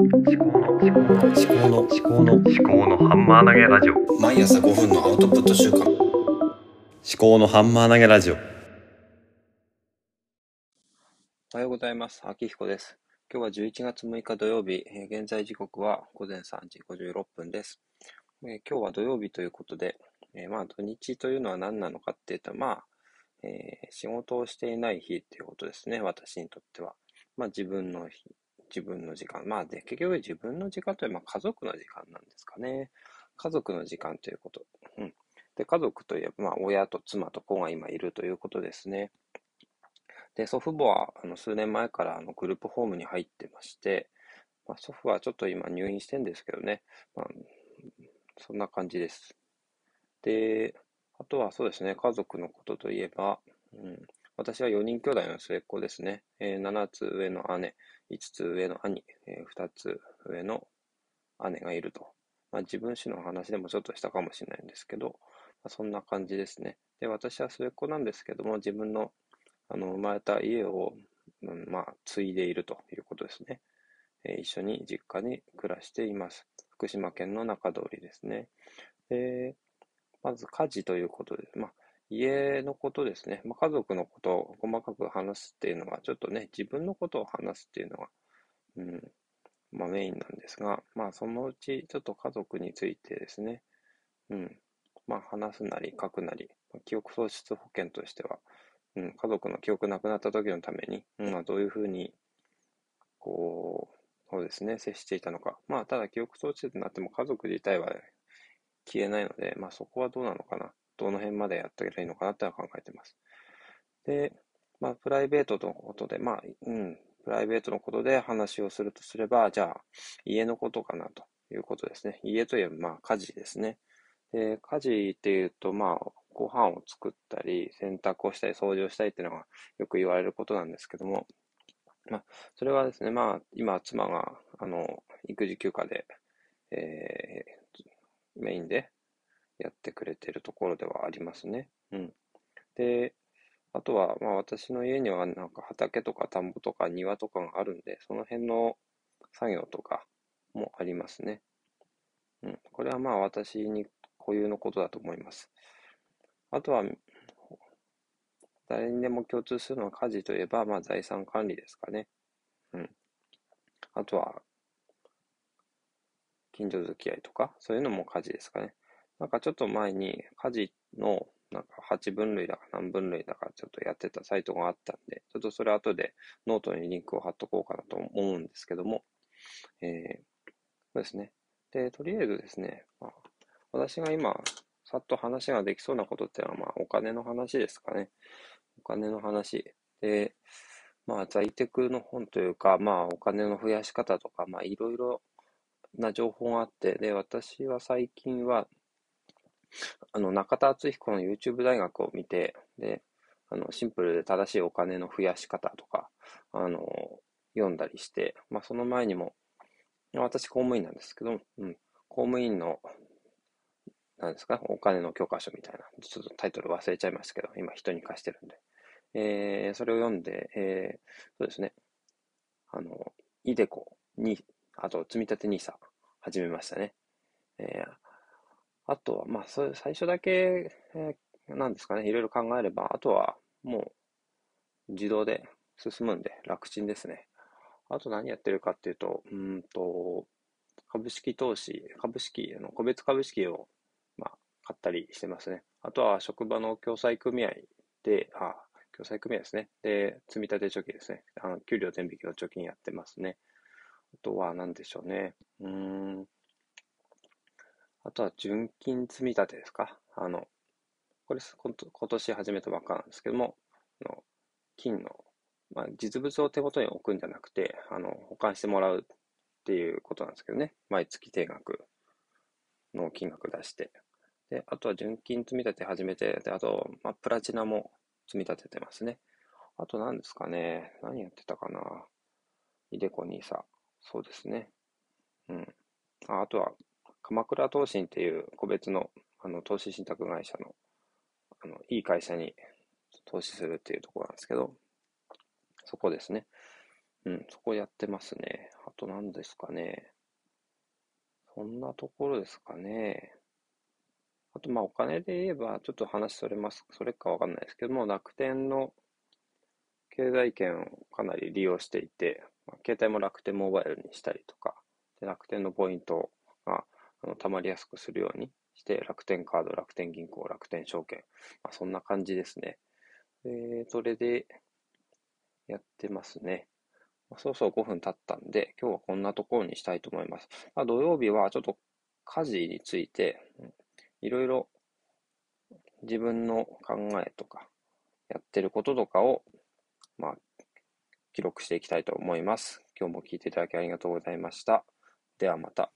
思考の思考の思考の思考の思考のハンマー投げラジオ毎朝5分のアウトプット週間思考のハンマー投げラジオおはようございます。秋彦です。今日は11月6日土曜日、えー現在時刻は午前3時56分です。えー今日は土曜日ということで、えーまあ土日というのは何なのかっていうと、まあ、えー仕事をしていない日っていうことですね、私にとっては。まあ自分の日、自分の時間。まあで、結局自分の時間というのは家族の時間なんですかね。家族の時間ということ。うん。で、家族といえば、まあ親と妻と子が今いるということですね。で、祖父母はあの数年前からあのグループホームに入ってまして、まあ、祖父はちょっと今入院してんですけどね、まあ、そんな感じです。で、あとはそうですね、家族のことといえば、うん、私は4人兄弟の末っ子ですね。え7つ上の姉、5つ上の兄、え2つ上の姉がいると。まあ、自分史の話でもちょっとしたかもしれないんですけど、まあ、そんな感じですね。で、私は末っ子なんですけども、自分のあの生まれた家を、うんまあ、継いでいるということですね。えー一緒に実家に暮らしています。福島県の中通りですね。で、まず家事ということです、まあ、家のことですね。まあ、家族のことを細かく話すっていうのは、ちょっとね、自分のことを話すっていうのが、うん、まあ、メインなんですが、まあ、そのうちちょっと家族についてですね、うん、まあ、話すなり書くなり、まあ記憶喪失保険としては、うん、家族の記憶なくなった時のために、うんまあ、どういうふうに、こう、そうですね、接していたのか。まあ、ただ記憶喪失になっても家族自体は消えないので、まあ、そこはどうなのかな。どの辺までやったらいいのかなっては考えてます。で、まあ、プライベートのことで、まあ、うん、プライベートのことで話をするとすれば、じゃあ、家のことかなということですね。家といえば、まあ、家事ですね。で、家事っていうと、まあ、ご飯を作ったり、洗濯をしたり、掃除をしたりっていうのがよく言われることなんですけども、まあ、それはですね、まあ、今、妻が、あの、育児休暇で、えー、メインでやってくれてるところではありますね。うん。で、あとは、まあ、私の家には、なんか畑とか田んぼとか庭とかがあるんで、その辺の作業とかもありますね。うん。これはまあ、私に固有のことだと思います。あとは、誰にでも共通するのは家事といえば、まあ財産管理ですかね。うん。あとは、近所付き合いとか、そういうのも家事ですかね。なんかちょっと前に家事のなんか8分類だか何分類だかちょっとやってたサイトがあったんで、ちょっとそれ後でノートにリンクを貼っとこうかなと思うんですけども、えー、そうですね。で、とりあえずですね、まあ、私が今、さっと話ができそうなことっていうのは、まあ、お金の話ですかね。お金の話。で、まあ、在テクの本というか、まあ、お金の増やし方とか、まあ、いろいろな情報があって、で、私は最近は、あの、中田敦彦の YouTube 大学を見て、で、あの、シンプルで正しいお金の増やし方とか、あの、読んだりして、まあ、その前にも、私公務員なんですけど、うん、公務員のなんですか、お金の教科書みたいな、ちょっとタイトル忘れちゃいましたけど、今人に貸してるんで。えー、それを読んで、えー、そうですね、あの、イデコに、あと、積み立て NISA 始めましたね。えー、あとは、まあ、それ最初だけ、えー、なんですかね、いろいろ考えれば、あとはもう自動で進むんで楽ちんですね。あと何やってるかっていうと、うんと、株式投資、株式、あの個別株式をまあ、買ったりしてますね。あとは職場の共済組合で、あ、共済組合ですね。で、積立貯金ですね。あの給料全引きの貯金やってますね。あとは何でしょうね。うん。あとは純金積み立てですか？あの、これ今年始めたばっかなんですけども、あの金の、まあ、実物を手元に置くんじゃなくて、あの、保管してもらうっていうことなんですけどね。毎月定額の金額出して。で、あとは純金積み立て始めて、で、あと、まあ、プラチナも積み立ててますね。あと何ですかね。何やってたかな。イデコニーサ。そうですね。うん。ああとは、鎌倉投信っていう個別のあの投資信託会社の、あの、いい会社に投資するっていうところなんですけど、そこですね。うん、そこやってますね。あと何ですかね。そんなところですかね。あと、まあ、お金で言えば、ちょっと話それます、それかわかんないですけども、楽天の経済圏をかなり利用していて、まあ、携帯も楽天モバイルにしたりとか、で楽天のポイントがあの貯まりやすくするようにして、楽天カード、楽天銀行、楽天証券、まあ、そんな感じですね。で、それでやってますね。そうそう5分経ったんで、今日はこんなところにしたいと思います。まあ、土曜日はちょっと家事について、いろいろ自分の考えとか、やってることとかを、まあ、記録していきたいと思います。今日も聞いていただきありがとうございました。ではまた。